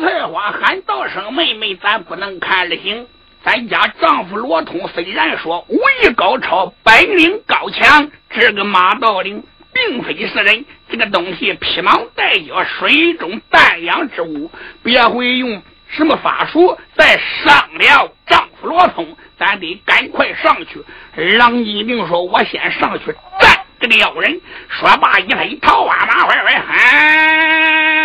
菜花喊道声妹妹，咱不能看了行。咱家丈夫罗通虽然说武艺高超，本领高强，这个马道灵并非是人。这个东西披毛戴角，水中淡养之物，别会用什么法术再伤了丈夫罗通。咱得赶快上去。郎一定说：“我先上去战这个妖人。”说罢，一推桃花马，快快喊，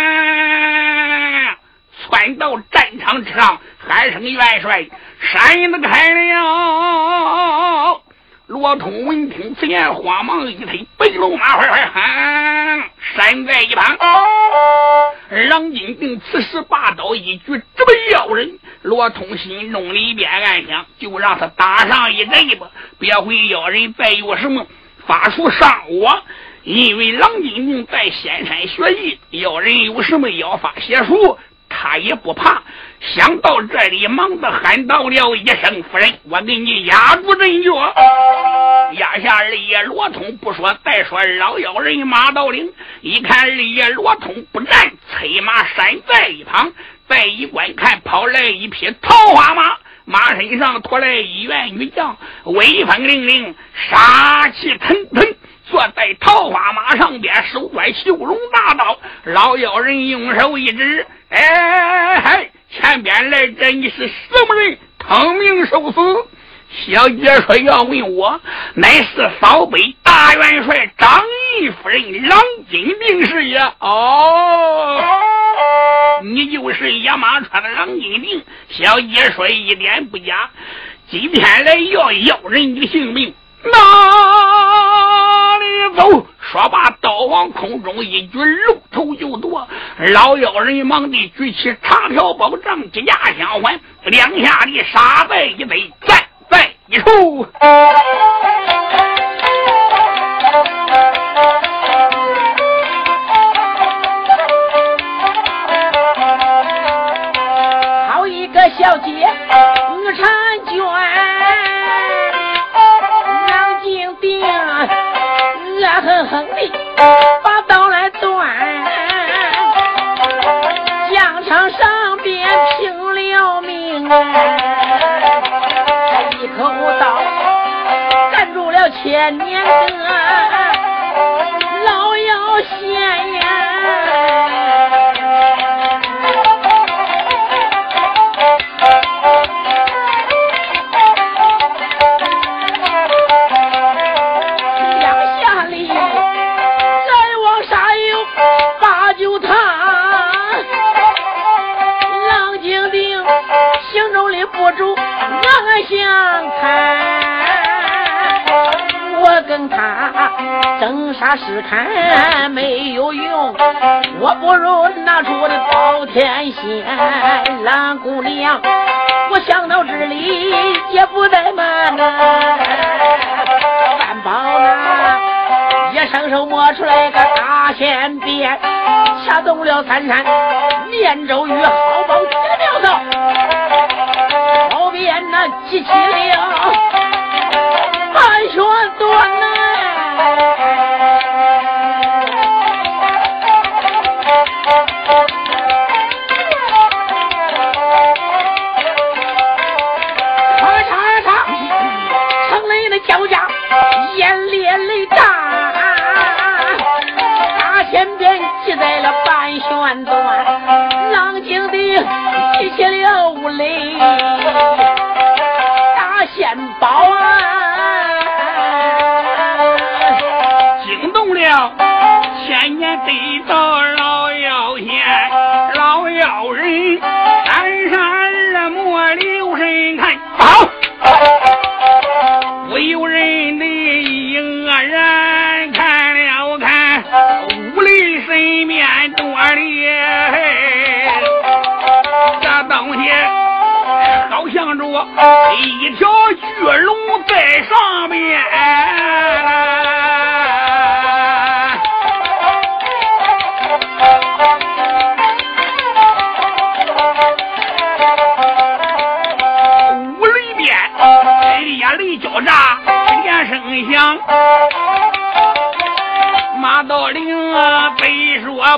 窜到战场之上，喊声元帅。山子开了，罗通闻听此言，慌忙一推白龙马，快快喊！闪在一旁，郎金定此时拔刀一举，直奔要人。罗通心中里边暗想：就让他打上一阵吧，别会要人再有什么法术伤我。因为郎金定在仙山学艺，要人有什么妖法邪术。他也不怕，想到这里，忙的喊到了一声：“夫人，我给你压住阵脚。”压下二爷罗通不说，再说老妖人马道陵，一看二爷罗通不战，催马闪在一旁。再一观看，跑来一匹桃花马，马身上驮来一员女将，威风凛凛，杀气腾腾。坐在桃花马上边，手拽绣龙大刀。老妖人用手一指：“哎嗨，前边来者，你是什么人？腾明受死！”小姐说：“要问我，乃是扫北大元帅张义夫人郎金定是也。”哦，你就是野马川的郎金定。小姐说一点不假，今天来要要人的性命。哪里走？说罢，刀往空中一举，露头就躲。老妖人忙地举起长条宝杖，几架相还，两下的杀在一堆，战在一处。好一个小姐，女婵狠狠的把刀来断，疆场上边拼了命，一口刀斩住了千年的老妖仙想看，我跟他争杀是看没有用，我不如拿出我的包天仙，蓝姑娘，我想到这里也不怠慢呐，万宝呢，一伸手摸出来个大仙鞭，掐动了三山念咒语，好宝接了道。那机器灵还说多元宝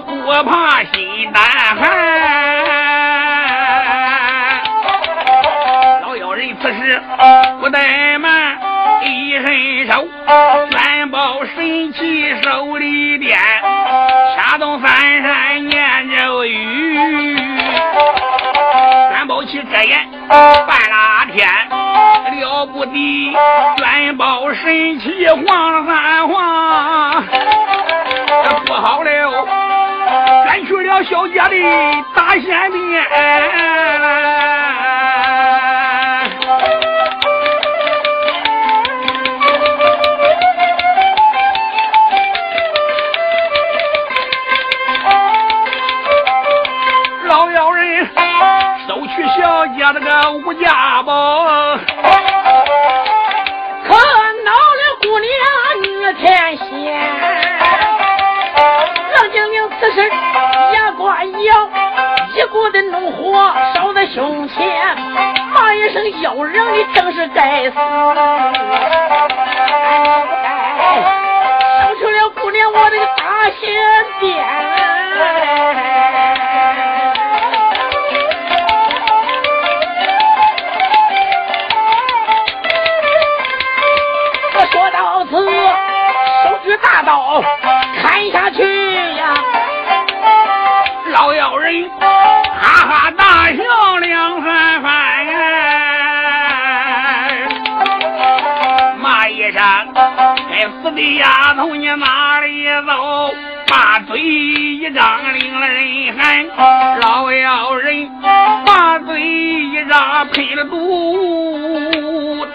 不怕心难寒，老妖人此时不怠慢，一伸手，元宝神器手里边，掐动三山念咒语，元宝器遮掩，半拉天，了不得，元宝神器晃三环。小姐的大仙面老妖人收取小姐那个无价宝可恼了姑娘与天仙冷静静此事把腰，一股的怒火烧在胸前，骂一声妖人，你正是该死！该烧去了姑娘我的个大仙殿。大刀砍下去呀！老妖人哈哈大笑两三番，骂一声：“该死的丫头，你哪里走？”把嘴一张，领了人喊：“老妖人！”把嘴一张，喷了毒。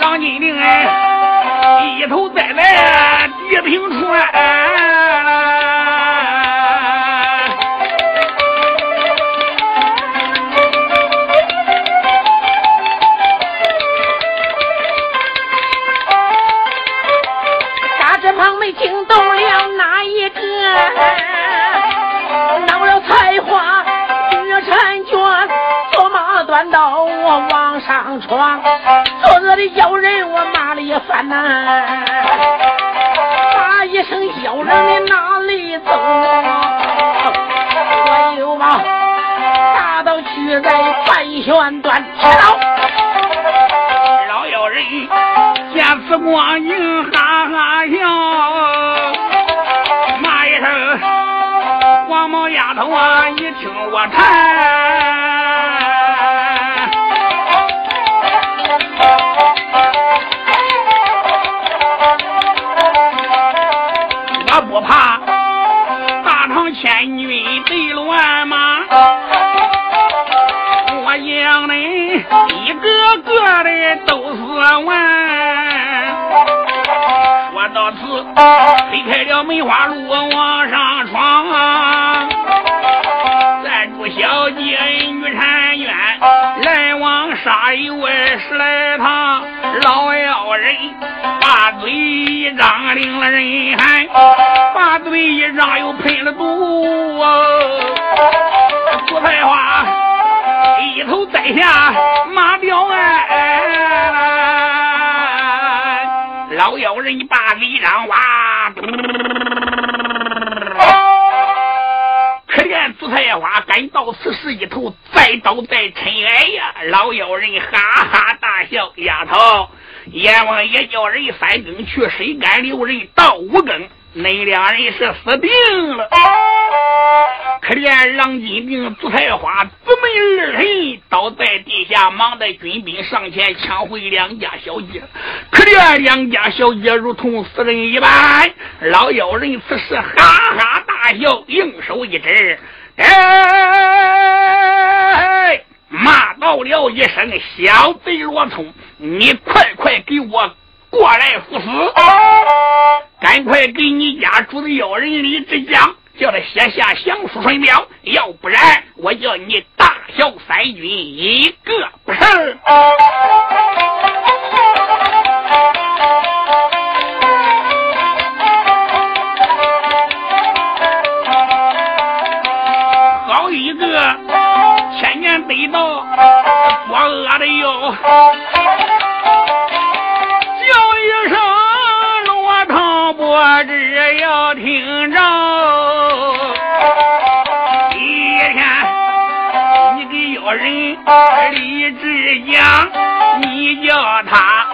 郎金陵哎，一头栽在地平川，大这旁没惊动了哪一个？闹了菜花，马端刀我往上闯。我的妖人，我骂了一番呐！骂一声妖人，你哪里走？我又把大刀举在半旋端，铁刀。老妖人见此光景，哈哈笑，骂一声黄毛丫头啊，你听我谈。我不怕大唐千军对乱马，我将你一个个的都是完。说到此，推开了梅花鹿往上闯啊，来往沙有十来趟，老妖人把嘴一张，领了人喊。把嘴一张，又喷了毒啊！朱彩花一头栽下马吊鞍，老妖人把嘴一张，哇！可怜朱彩花赶到此时，一头栽倒在尘埃呀！老妖人哈哈大笑：“丫头，阎王爷叫人三更去，谁敢留人到五更？”恁两人是死定了！可怜郎金兵、朱彩花姊妹二人倒在地下，忙得军兵上前抢回两家小姐。可怜两家小姐如同死人一般。老妖人此时哈哈大笑，用手一指：“哎，骂到了一声：小贼罗通，你快快给我！”过来赴死，赶快给你家主的要人李志江，叫他写下降书顺表，要不然我叫你大小三军一个不剩。年得到，我饿的哟，叫一声罗成伯，只要听着。一天你给有人李志讲，你叫他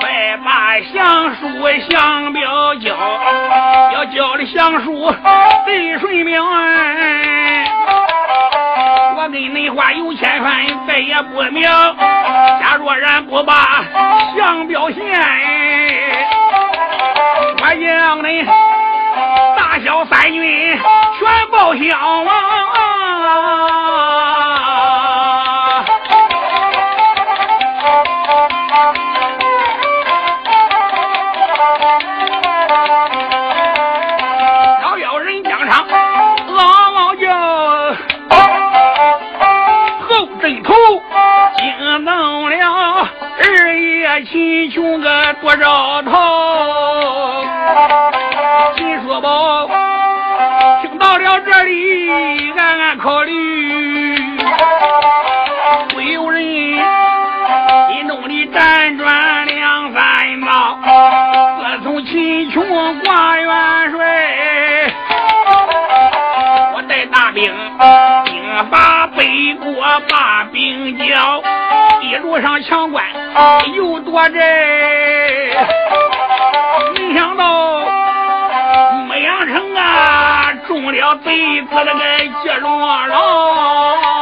快把降书降表交，要交了降书得顺命、啊。我跟你话有千分，再也不明。假若然不把相表现，我让你大小三军全报相王！秦琼个多少头？秦叔宝听到了这里，暗暗考虑，不由人心中里辗转两三道。自从秦琼挂元帅，我带大兵兵发北国，把兵交。一路上抢关又夺寨，没想到牧羊城啊中了贼子那个接龙了。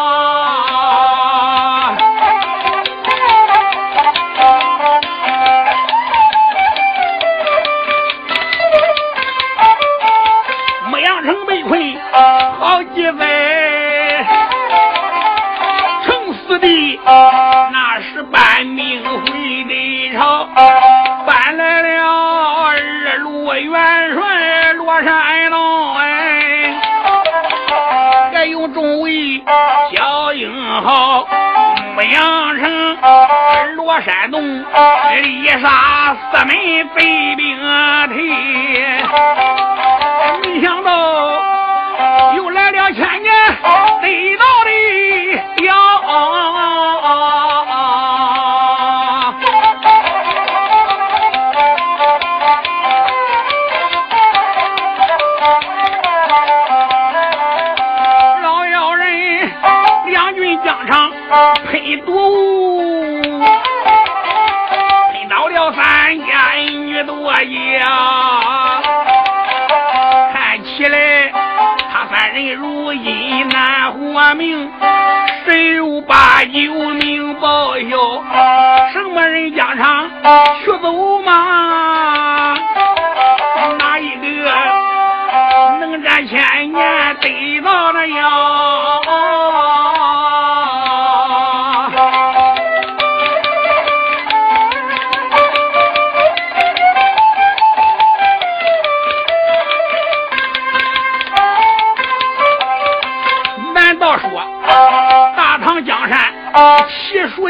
洛阳城罗山东，一杀四门飞兵退，没想到又来了千年得到的妖。一毒，你到了三间女多呀，看起来他三人如今难活命，谁有八九命报销。什么人家场去走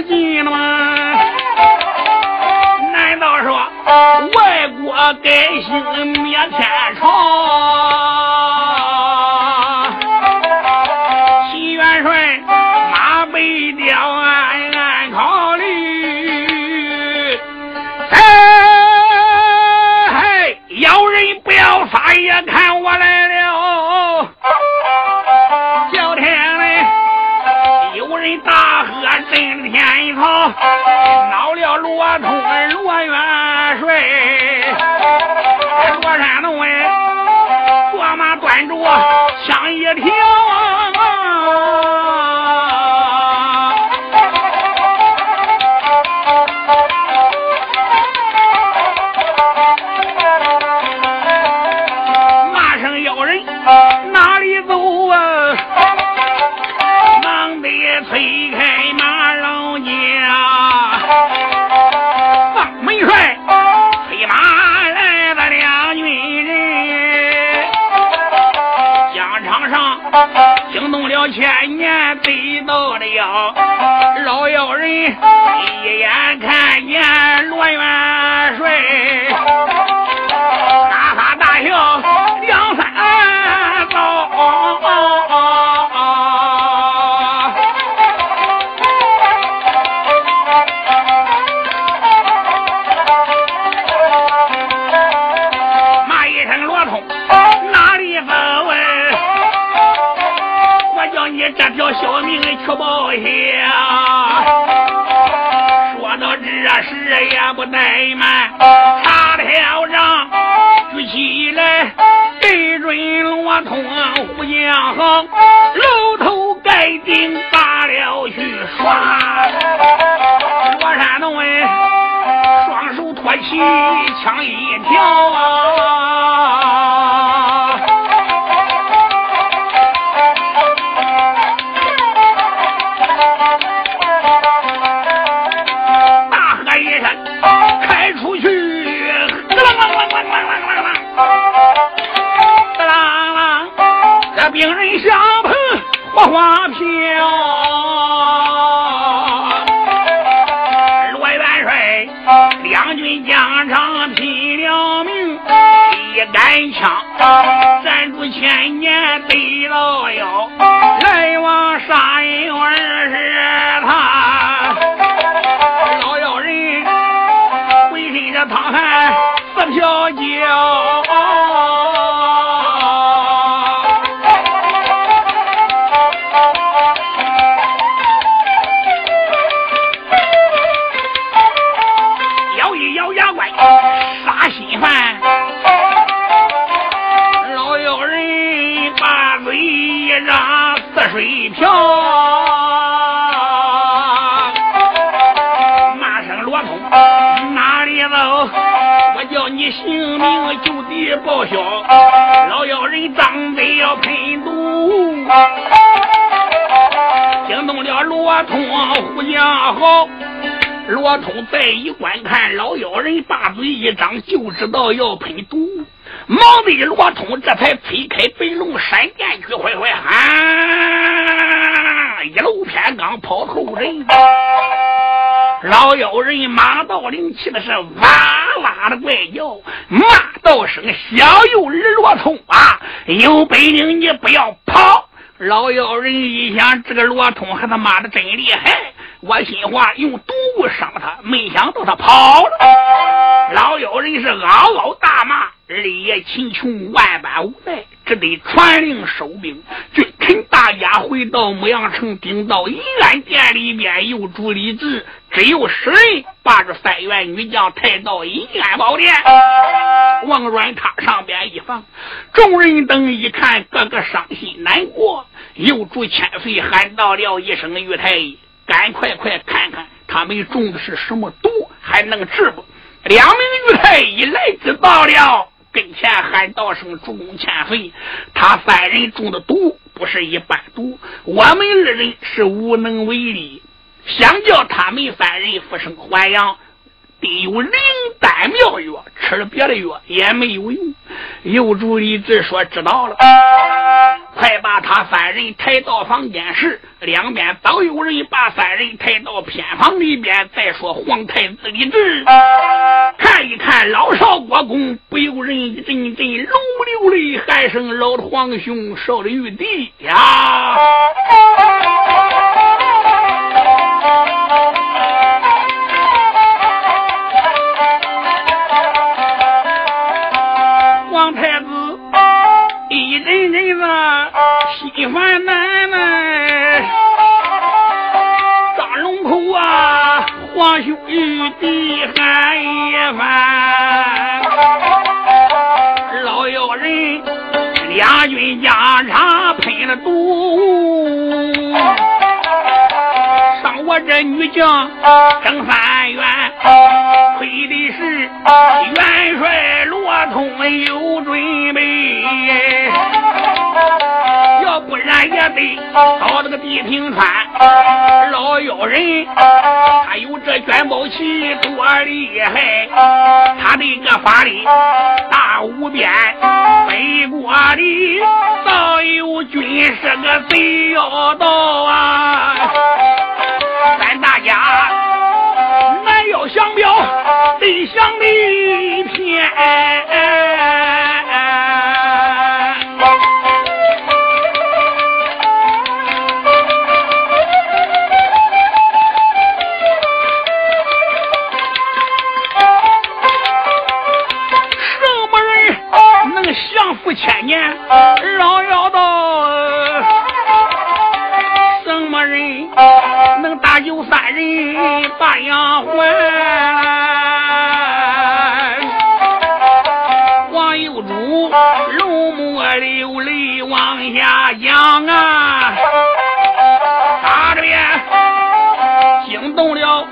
齐蜀晋了吗？难道说外国改姓灭天朝？老妖人一眼看水漂，骂声罗通哪里走？我叫你性命就地报销。老妖人张嘴要喷毒，惊动了罗通胡将好。罗通再一观看，老妖人把嘴一张，就知道要喷毒。忙的罗通这才推开白龙闪电去，坏坏啊，一路偏刚跑后人。老妖人马道灵气的是哇哇的怪叫，骂道声：“小幼儿罗通啊，有本领你不要跑！”老妖人一想，这个罗通和他妈的真厉害。我心话用毒物伤他，没想到他跑了。老妖人是嗷嗷大骂，日夜秦琼万般无奈，只得传令收兵。君臣大家回到牧羊城，顶到银安殿里边，又主李治，只有十人把这三员女将抬到银安宝殿。往软榻上边一放，众人等一看，个个伤心难过。又主千岁喊道了一声：“玉太医。”赶快快看看他们中的是什么毒，还能治不？两名御太一来知道了，跟前喊道声：“主公千岁，他三人中的毒不是一般毒，我们二人是无能为力，想叫他们三人复生还阳。”得有灵丹妙药，吃了别的药也没有用。有主李治说：“知道了，快把他三人抬到房间时，两边早有人把三人抬到偏房里边。再说皇太子李治，看一看老少国公，不由人一阵阵龙流泪，喊声：老皇兄少了玉帝呀！”心烦难耐，张龙口啊，皇兄玉帝喊一番，老妖人两军疆场喷了毒，上我这女将郑三元，亏的是元帅罗通有准备。要不然也得到那个地平川。老妖人他有这卷宝旗多厉害，他的个法力大无边。北国里早有军师个贼要到啊！咱大家要降表，北降的偏。千年老妖有三人把羊还，王又珠龙母流泪往下讲啊，打着眼惊动了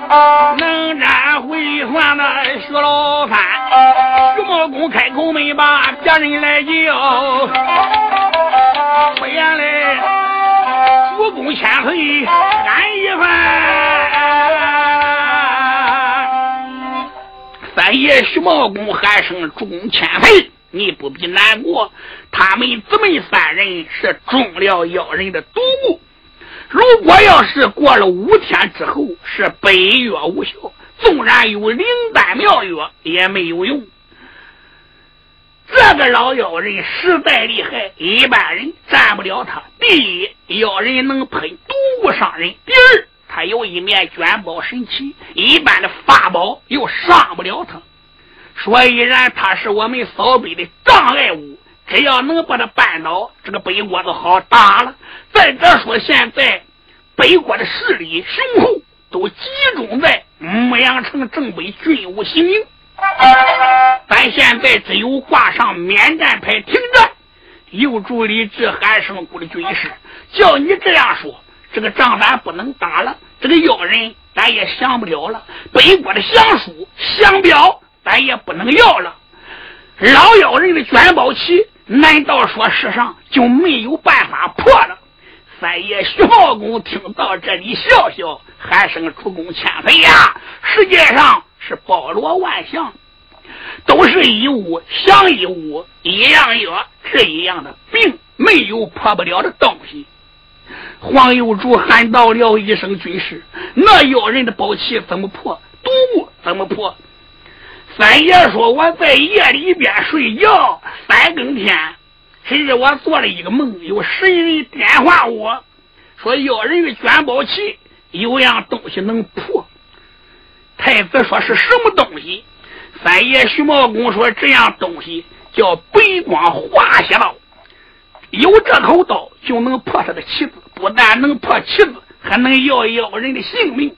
能战会算的徐老三，徐茂公开口没把别人来叫，不言嘞。主公千岁喊一番。三爷徐茂公喊声主公千岁。你不必难过，他们姊妹三人是中了妖人的毒蛊。如果要是过了五天之后是百药无效，纵然有灵丹妙药也没有用。这个老妖人实在厉害，一般人占不了他。第一，妖人能喷毒物伤人；第二，他有一面卷宝神器，一般的法宝又伤不了他。所以然，他是我们扫北的障碍物。只要能把他扳倒，这个北国就好打了。再者说，现在北国的势力雄厚，都集中在牧羊城正北，军务行营。咱现在只有挂上免战牌停战，有助理治韩胜谷的军师。叫你这样说，这个仗咱不能打了。这个妖人咱也降不了了。北国的降书、降表。咱也不能要了，老妖人的卷宝旗，难道说世上就没有办法破了？三爷徐茂公听到这里，笑笑，喊声出宫千岁呀！世界上是包罗万象，都是一物降一物，一样药治一样的病，没有破不了的东西。黄有主喊道了一声：“军师，那妖人的宝器怎么破？毒物怎么破？”三爷说：“我在夜里边睡觉，三更天，谁知我做了一个梦，有神人点化我说，妖人的卷宝器有样东西能破。太子说是什么东西？三爷徐茂公说，这样东西叫北光化血刀，有这口刀就能破他的旗子，不但能破旗子，还能要一要人的性命。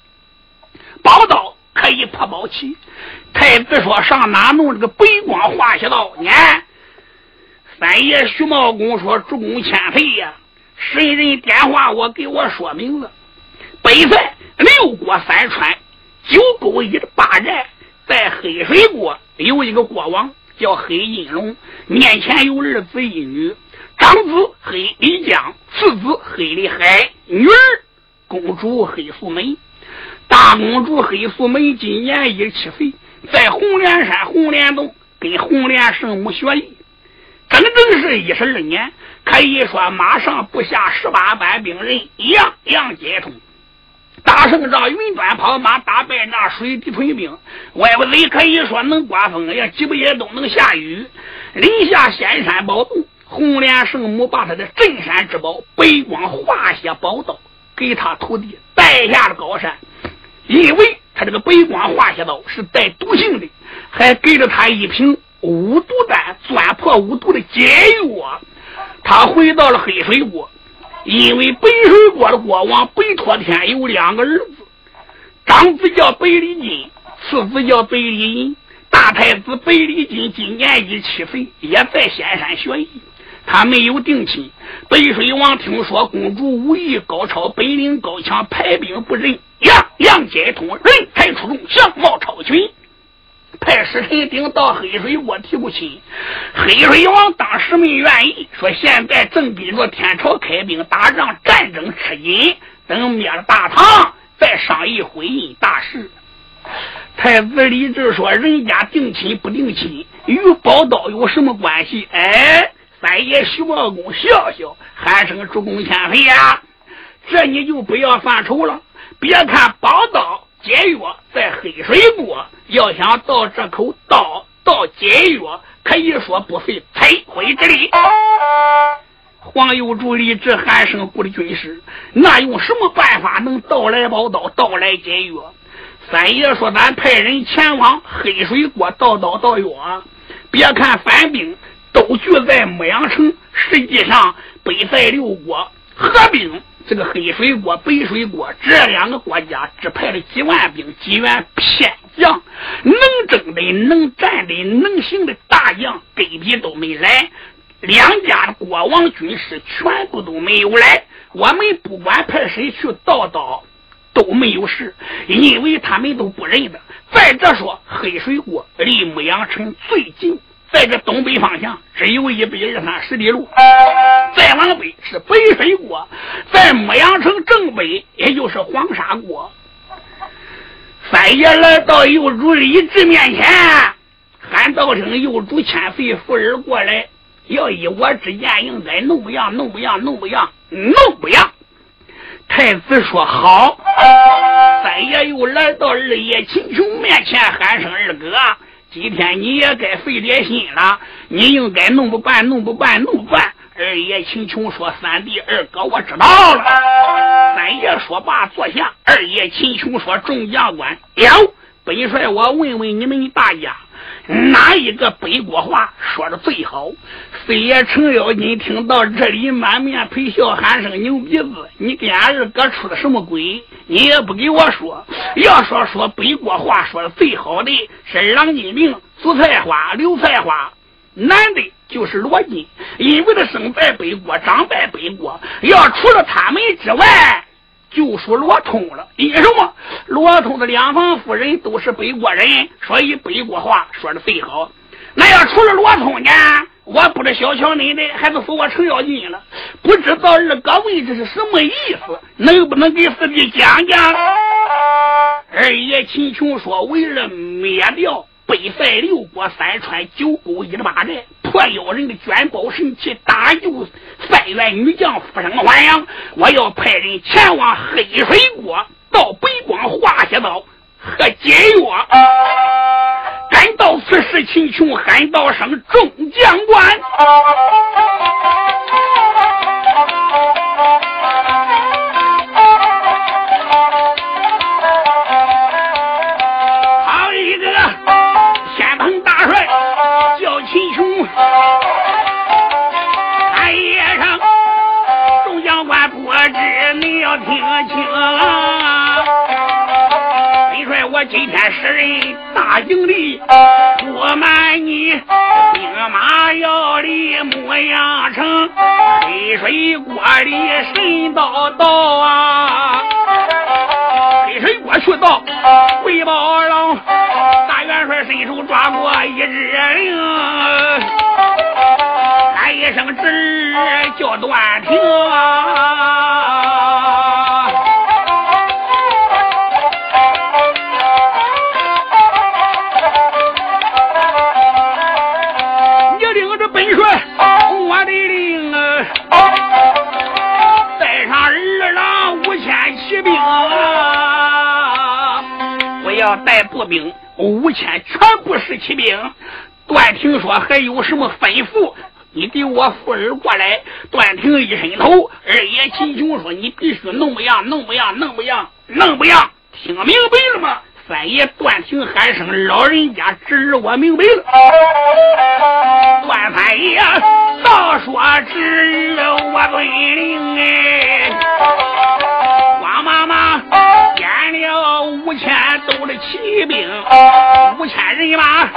宝刀可以破宝器。”太子说：“上哪弄这个北光化血刀呢？”三爷徐茂公说：“主公千岁呀，神人点化我，给我说明了。北塞六国三川九沟一的八寨，在黑水国有一个国王叫黑金龙，面前有儿子一女，长子黑李江，次子黑李海，女儿公主黑素梅。大公主黑素梅今年一十七岁。”在红莲山红莲洞跟红莲圣母学艺，整整是一十二年，可以说马上不下十八般兵刃，样样皆通。大胜仗云端跑马，打败那水滴屯兵，外不里可以说能刮风，也几不也都能下雨。临下仙山宝洞，红莲圣母把他的镇山之宝白光化血宝刀给他徒弟带下了高山，因为。他这个白光化血刀是带毒性的，还给了他一瓶五毒丹，钻破五毒的解药。他回到了黑水国，因为北水国的国王北托天有两个儿子，长子叫北李金，次子叫北李银。大太子北李金今年一七岁，也在仙山学艺。他没有定亲。北水王听说公主武艺高超，本领高强，排兵布阵，样样皆通，人才出众，相貌超群，派使臣顶到黑水国提过亲。黑水王当时没愿意，说现在正逼着天朝开兵打仗，战争吃紧，等灭了大唐再商议婚姻大事。太子李治说：“人家定亲不定亲，与宝刀有什么关系？”哎。三爷徐茂公笑笑，喊声：“主公千岁呀！这你就不要犯愁了。别看宝刀解药在黑水国，要想到这口刀到解药，可以说不费吹灰之力。”黄有柱立志喊声：“顾的军师，那用什么办法能盗来宝刀，盗来解药？”三爷说：“咱派人前往黑水国盗刀盗药。别看反兵。”都聚在牧羊城，实际上北塞六国合兵，这个黑水国、北水国这两个国家只派了几万兵，几员偏将，能征的、能战的、能行的大将根本都没来，两家的国王军师全部都没有来。我们不管派谁去盗刀，都没有事，因为他们都不认得。再者说，黑水国离牧羊城最近，在这东北方向只有一百二三十里路。再往北是北水国，在牧羊城正北，也就是黄沙国。三爷来到幼主李治面前，喊道声：“幼主千岁，富儿过来，要依我之见，应该弄不样，弄不样，弄不样，弄不样。”太子说：“好。”三爷又来到二爷秦琼面前，喊声：“二哥，今天你也该费点心了，你应该弄不惯，弄不惯，弄不惯。”二爷秦琼说：“三弟，二哥，我知道了。”三爷说罢坐下。二爷秦琼说：“众将官，哟，本帅我问问你们大家。”哪一个北国话说的最好？飞爷程咬金听到这里，满面陪笑，喊声牛鼻子！你跟俺二哥出的什么鬼？你也不给我说。要说说北国话说的最好的是郎金明、苏菜花、刘菜花，男的就是罗金，因为他生在北国，长在北国。要除了他们之外。就属罗通了，因为什么？罗通的两房夫人都是北国人，所以北国话说的最好。那要除了罗通呢？我不知小瞧你的，还是说我程咬金了？不知道二哥问这是什么意思？能不能给四弟讲讲？二爷秦琼说：“为了灭掉。”北塞六国三川九沟一十八寨破妖人的卷宝神器，搭救三员女将，复生还阳。我要派人前往黑水国，到北光化血道和解药。赶到此时，秦琼喊道声：“众将官！”我今天使人大营里不瞒你，兵马要离牧羊城，黑水锅里神叨叨啊！黑水锅去到回报了，大元帅伸手抓过一只灵，喊一声侄叫断庭啊！带步兵五千，全部是骑兵。段廷说：“还有什么吩咐？你给我妇儿过来。”段廷一伸头，二爷秦琼说：“你必须弄不样，弄不样，弄不样，弄不样。听明白了吗？”三爷段廷喊声：“老人家，侄儿我明白了。”段三爷倒说：“侄儿我遵令哎。”要五千多的骑兵，五千人马，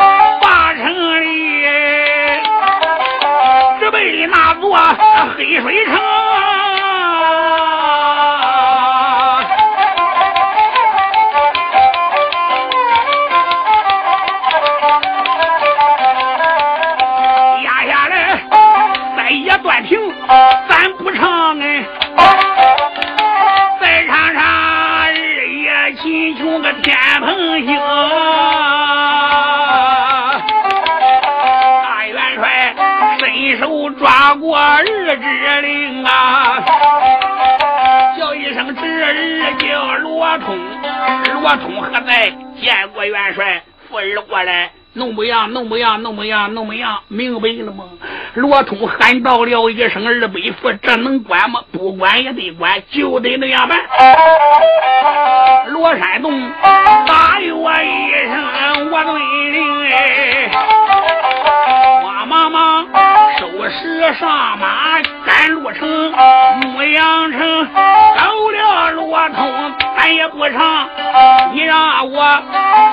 把城里直奔那座黑水城，压下来，再一断平，咱。穷个天蓬星，大元帅伸手抓过二之令啊，叫一声侄儿叫罗通，罗通何在？见过元帅，扶儿过来，弄不样，弄不样，弄不样，弄不样，明白了吗？罗通喊到了一声二伯父，这能管吗？不管也得管，就得那样办。罗山洞答应我一声，我遵令哎，我妈妈。收拾上马赶路程，牧羊城走了罗通，咱也不长。你让我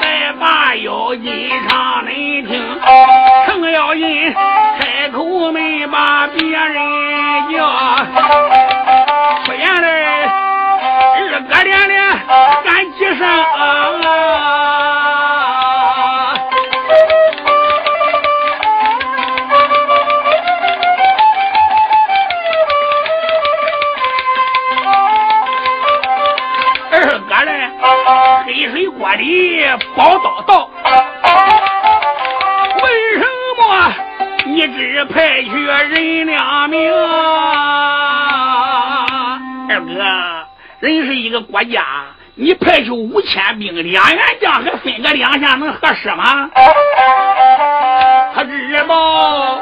再把妖精唱恁听，我要紧，开口没把别人叫，出言来，二哥连连三起声啊！二哥嘞，黑水锅里宝刀。派去人两名。二哥，人是一个国家，你派去五千兵，两员将还分个两下，能合适吗？他知道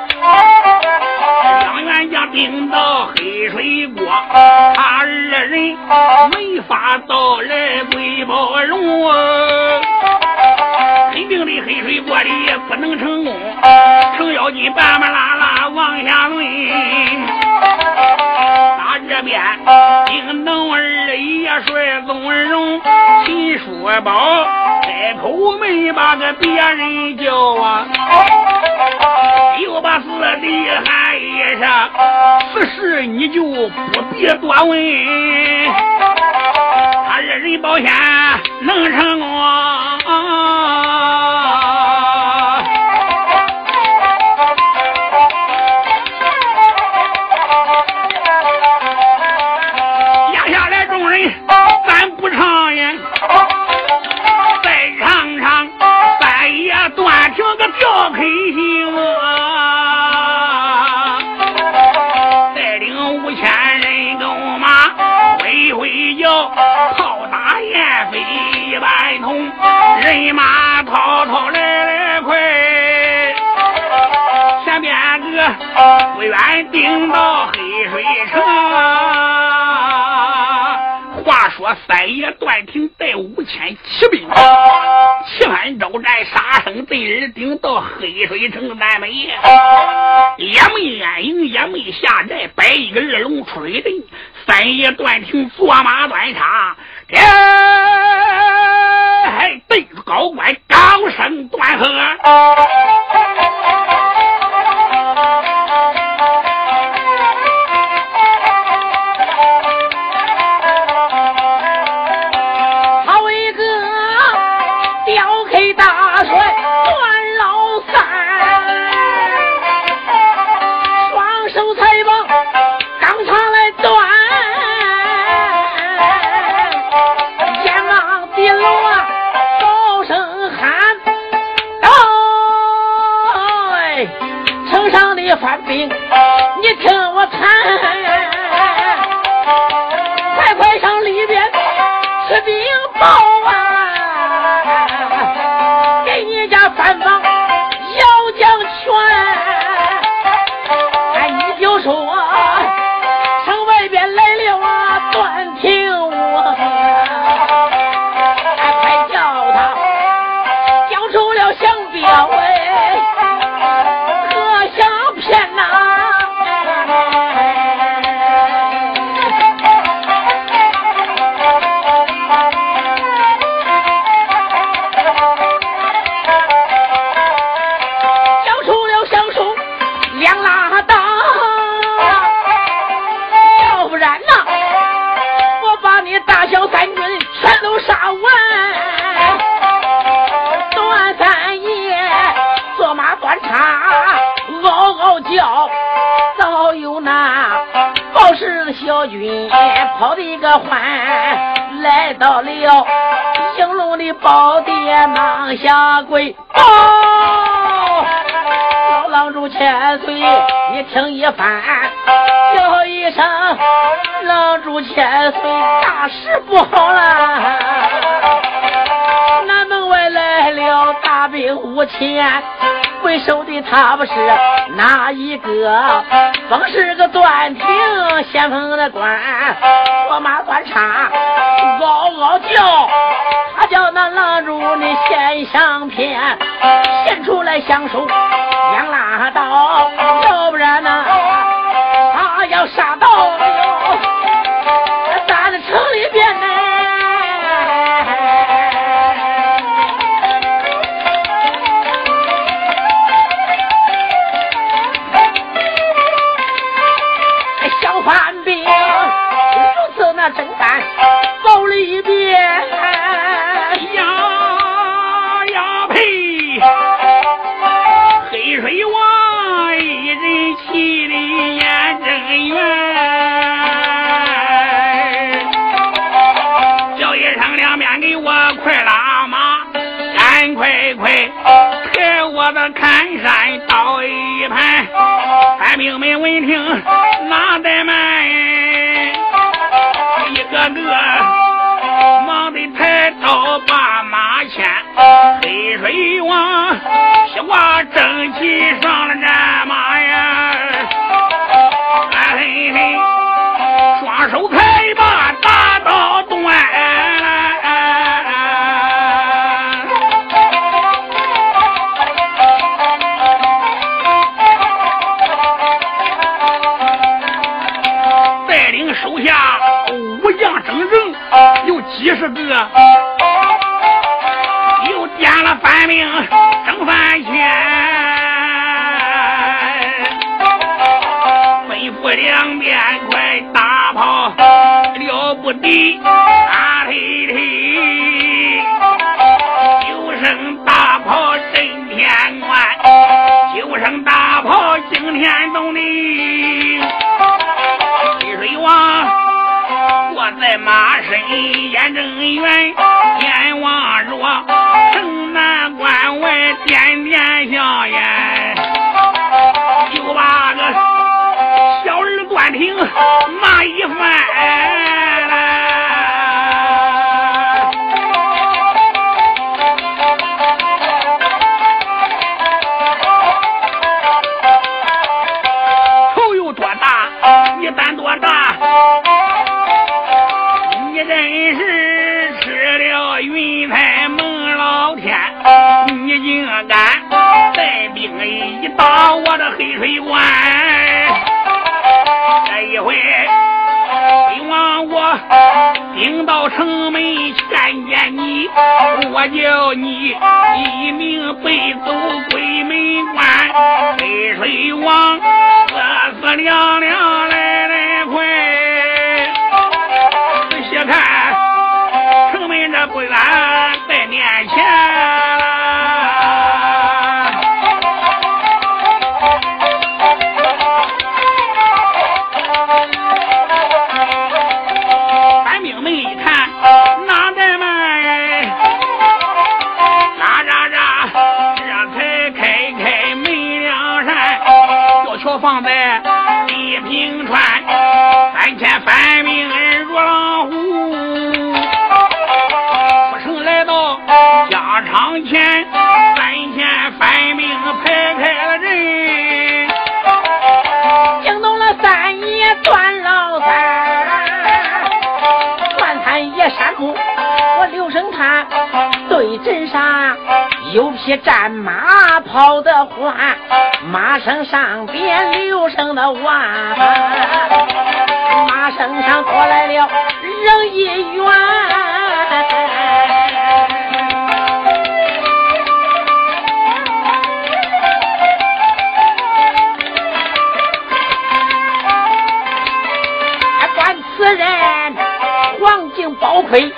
两员将兵到黑水国，他二人没法到来归包容，肯定的黑水国里不能成功，程咬金巴巴拉拉往下抡。这边丁等二爷帅宗荣，秦叔宝开口没把个别人叫啊，又把四弟喊一声，此事你就不必多问，他二人保险能成功。不远顶到黑水城。话说三爷段廷带五千骑兵，七番招战，杀声震耳，顶到黑水城南门，也没安营，也没下寨，摆一个二龙出水阵。三爷段廷坐马端茶，这。对着高官高声断喝。犯病你听我谈。快快上里边吃冰报跑的一个欢，来到了兴隆的宝殿，忙下跪。老郎主千岁，你听一番，叫一声，郎主千岁，大事不好了，南门外来了大兵五千。为首的他不是哪一个？风是个断庭先锋的官，我马断叉，嗷嗷叫。他叫那郎主你献相片，献出来相书，娘拉刀，要不然呢，他要杀到听听哪怠慢，一个个忙得抬刀把马牵。黑水王披挂正气上身眼睁圆，眼望着城南关外点点香烟，就把个小儿关平骂一番。打我的黑水关，这一回本王我兵到城门劝见你，我叫你一命背走鬼门关。黑水王四四亮亮对阵上。有匹战马跑得欢，马身上边留声的弯，马身上过来了人一员，管此人黄金宝盔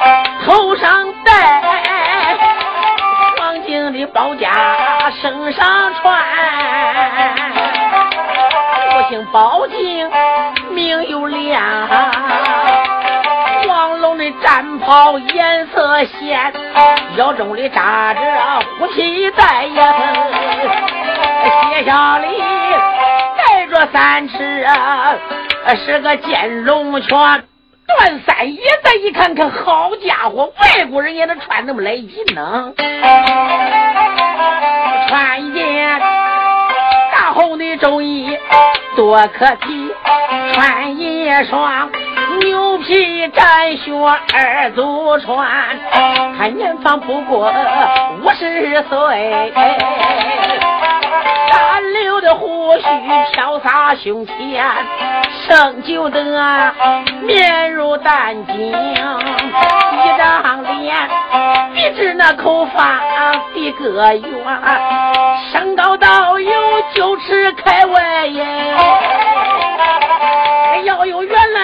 头上戴。的宝甲身上穿，我姓宝镜，名又亮，黄龙的战袍颜色鲜，腰中里扎着虎皮带呀，鞋下里带着三尺，是个剑龙拳。段三爷再一看，看好家伙，外国人也能穿那么来劲呢！穿一件大红的中衣多可惜，穿一双牛皮战靴二足穿，看年方不过五十岁。单胡须飘洒胸前，生就得面如丹青，一张脸笔直那口发的个圆，身高到有九尺开外呀，腰有圆来，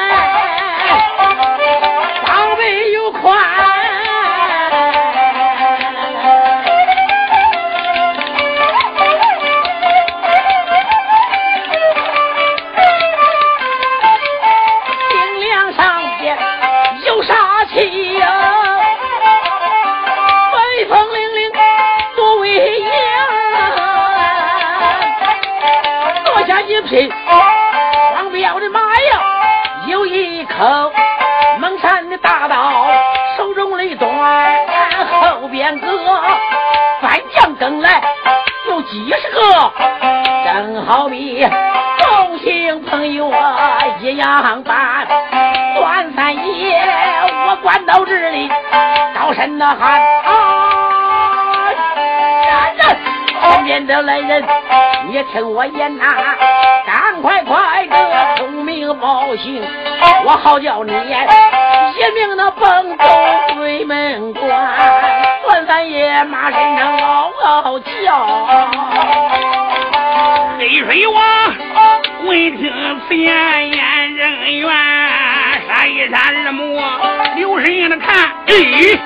膀背又宽。同姓朋友啊，一样办。段三爷，我关到这里，高声呐喊：来人！前面的来人，你听我言呐，赶快快的通明报信，我好叫你一命的蹦走鬼门关。段三爷马身上嗷嗷叫。黑水王闻听此言眼睁圆杀一杀二目留神也看诶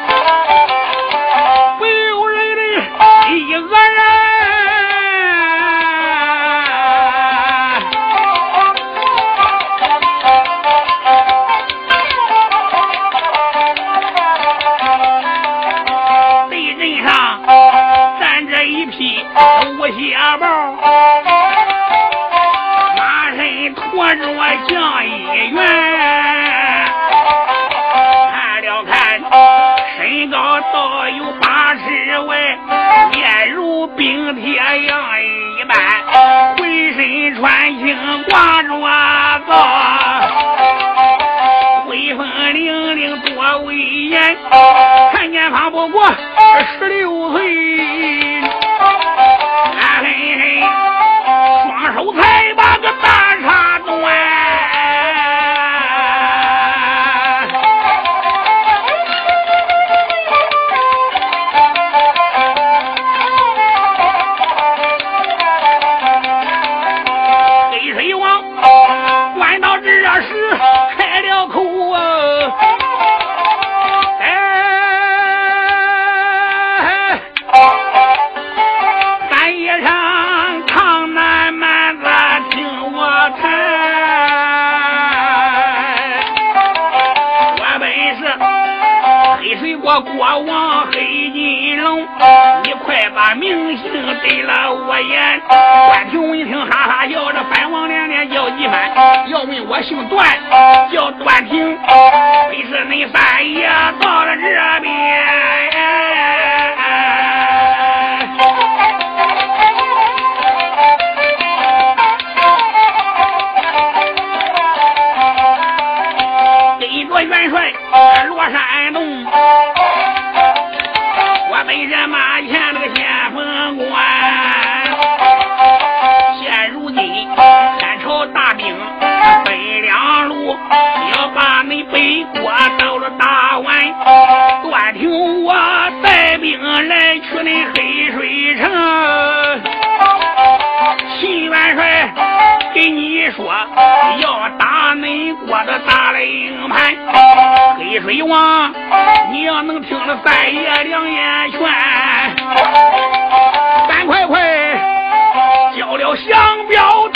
方不过，十里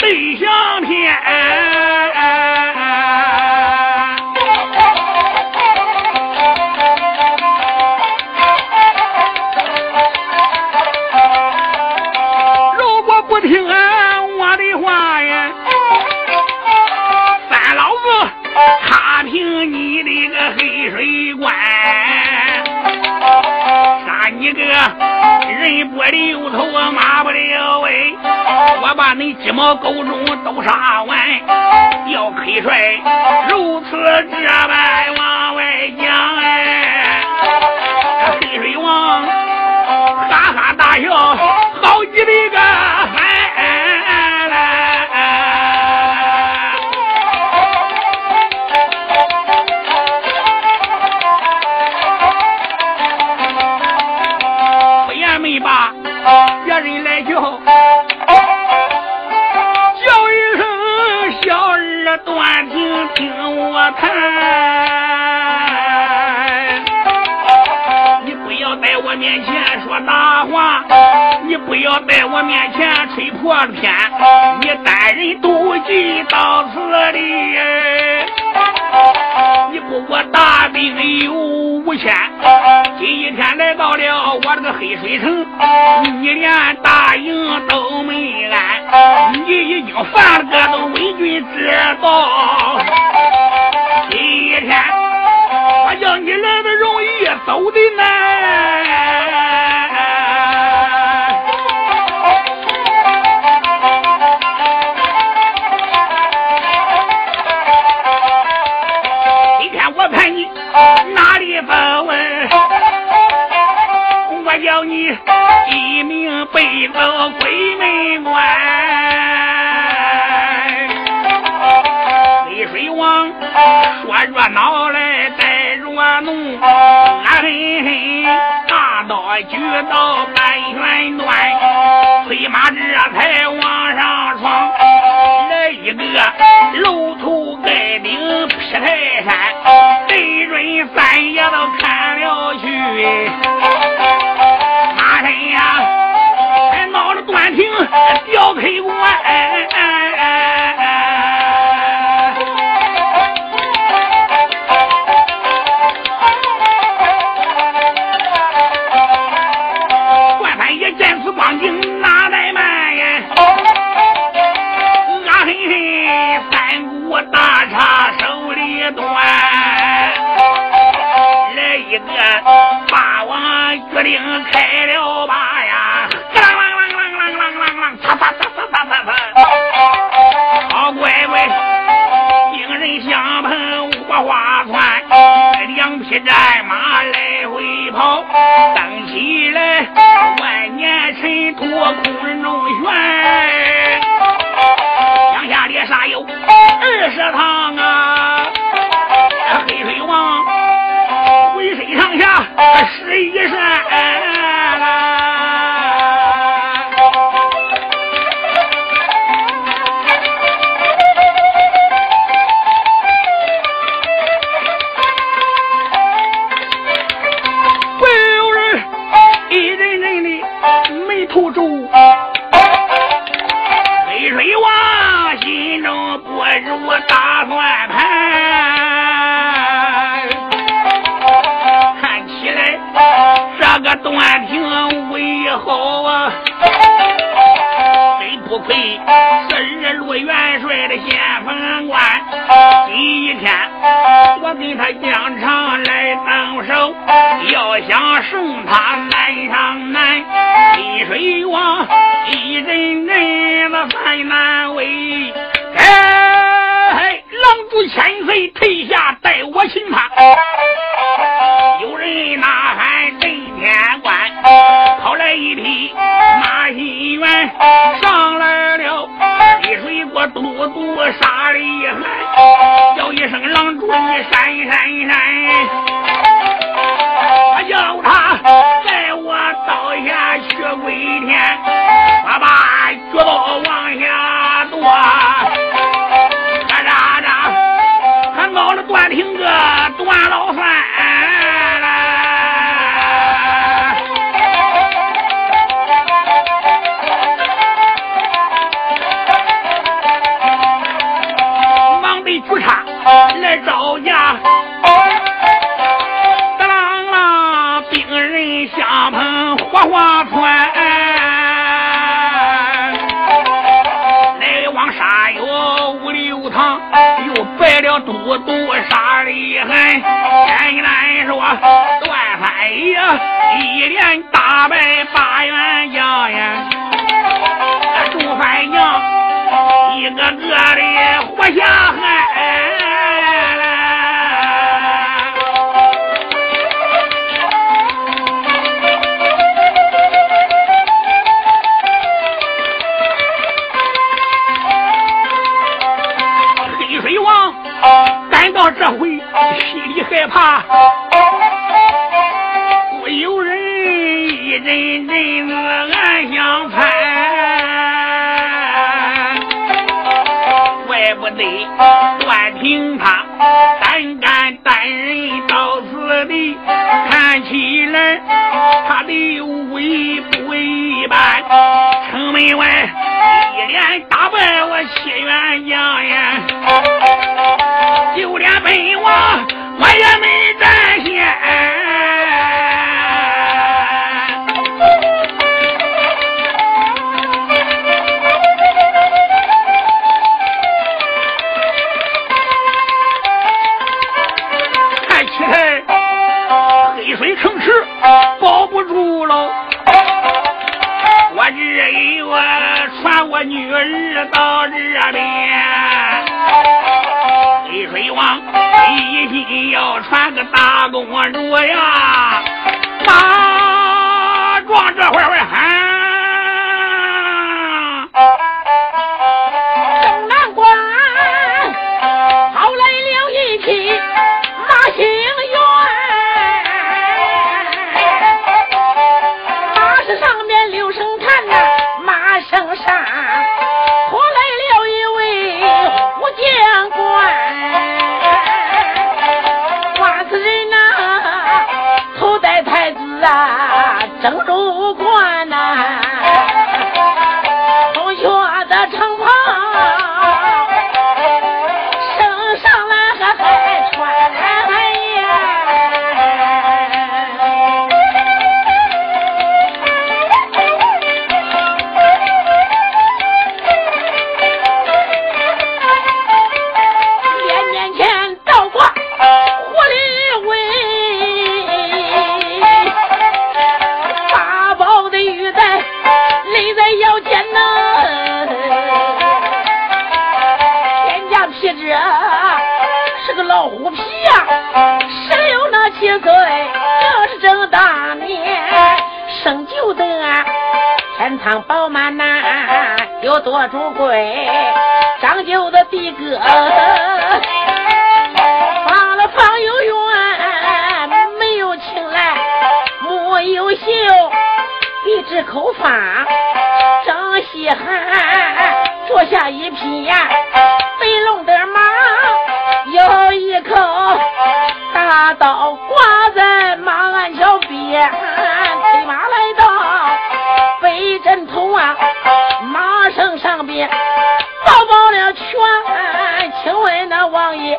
李相天。哪里不问？我叫你一命背到鬼门关。黑水王说热闹来带热怒，俺嘿嘿大刀举到半圆端，催马这才往上闯，来一个露也都砍了去，哪人呀？还闹着断腿掉腿我？哎哎哎！头皱，黑水王心中不如打算盘。看起来这个段庭为好啊，真不愧是二路元帅的先锋官。给他疆场来登手，要想胜他难上难。滴水王一阵阵的犯难为，哎，狼主千岁退下，待我擒他。有人呐喊震天关，跑来一匹马心猿，上来了，一水锅嘟嘟杀厉害，叫一声狼主你闪闪闪，他叫他在我刀下血归天，招架，当啷兵人相碰火花窜，来往杀有五六趟，又败了都督杀厉害。简单说，段三爷一连打败八员将呀，众三将一个个的活下海。啊郑州管呐、我主贵，张九的的哥，放了方有冤，没有情来，没有秀，一只口发，张稀罕，坐下一匹呀，飞龙的马，有一口大刀城上边报报了全，请问那王爷，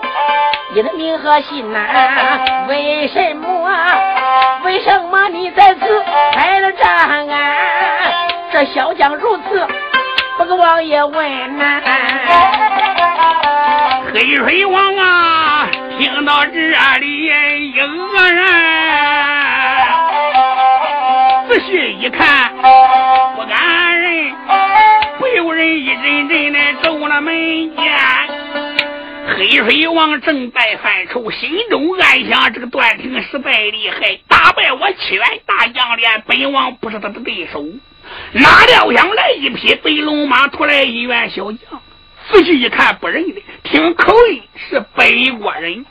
你的名和姓呐？为什么？为什么你在此开了战？这小将如此，不跟王爷问呐？黑水王啊，听到这里一个人，仔细一看，黑水王正在犯愁，心中暗想：这个段廷实在厉害，打败我七员大将连，本王不是他的对手。哪料想来一匹白龙马，突来一员小将，仔细一看不认得，听口音是北国人，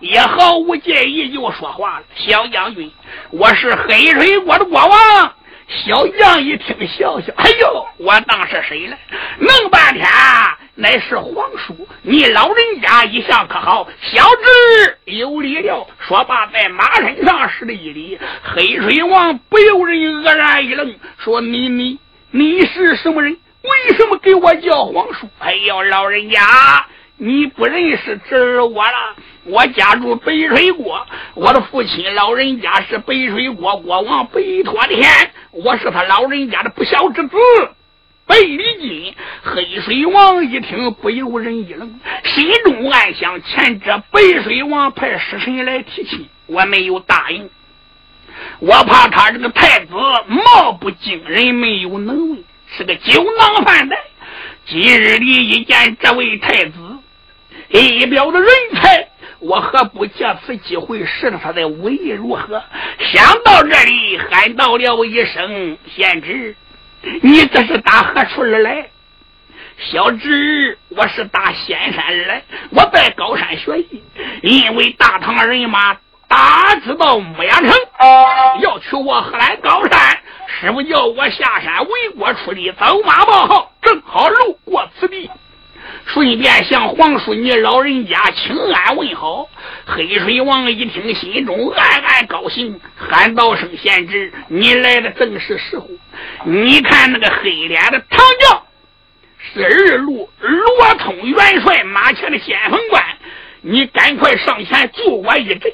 也毫无介意就说话了：“小将军，我是黑水国的国王。”小将一听，笑笑：“哎呦，我当是谁了？弄半天乃是皇叔。你老人家一向可好？小侄有礼了。”说罢，在马身上施了一礼。黑水王不由人愕然一愣，说：“你你你是什么人？为什么给我叫皇叔？”哎呦，老人家，你不认识侄儿我了？我家住北水国，我的父亲老人家是北水国国王北托天，我是他老人家的不孝之子。白里金黑水王一听，不由人一愣，心中暗想：前者白水王派使臣来提亲，我没有答应，我怕他这个太子貌不惊人，没有能为，是个酒囊饭袋。今日里一见这位太子，一表的人才。我何不借此机会试试他的武艺如何？想到这里，喊道了一声：“贤侄，你这是打何处而来？”小侄，我是打仙山而来。我在高山学艺，因为大唐人马打知道牧羊城，要取我贺来高山，师傅叫我下山为国出力，走马报号，正好路过此地。顺便向皇叔你老人家请安问好。黑水王一听，心中暗暗高兴，喊道声：“贤侄，你来的正是时候。你看那个黑脸的唐将，是二路罗通元帅马前的先锋官，你赶快上前助我一阵。”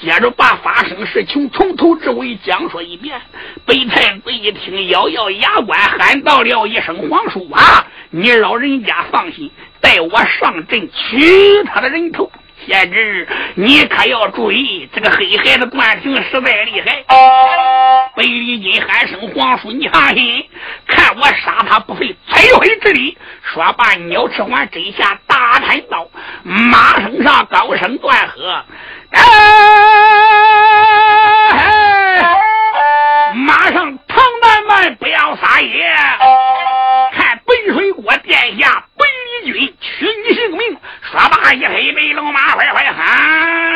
接着把发生事情从头至尾讲述一遍。北太子一听，咬咬牙关，喊道了一声：“皇叔啊，你老人家放心，带我上阵取他的人头。贤侄，你可要注意，这个黑孩子惯性实在厉害。”北里金喊声：“皇叔，你放心，看我杀他不费吹灰之力。说罢，鸟翅环真下大砍刀：“马身上高声断喝，哎，马上唐南蛮，不要撒野！看本水国殿下本一君取你性命，说罢，一黑白龙马，快快喊。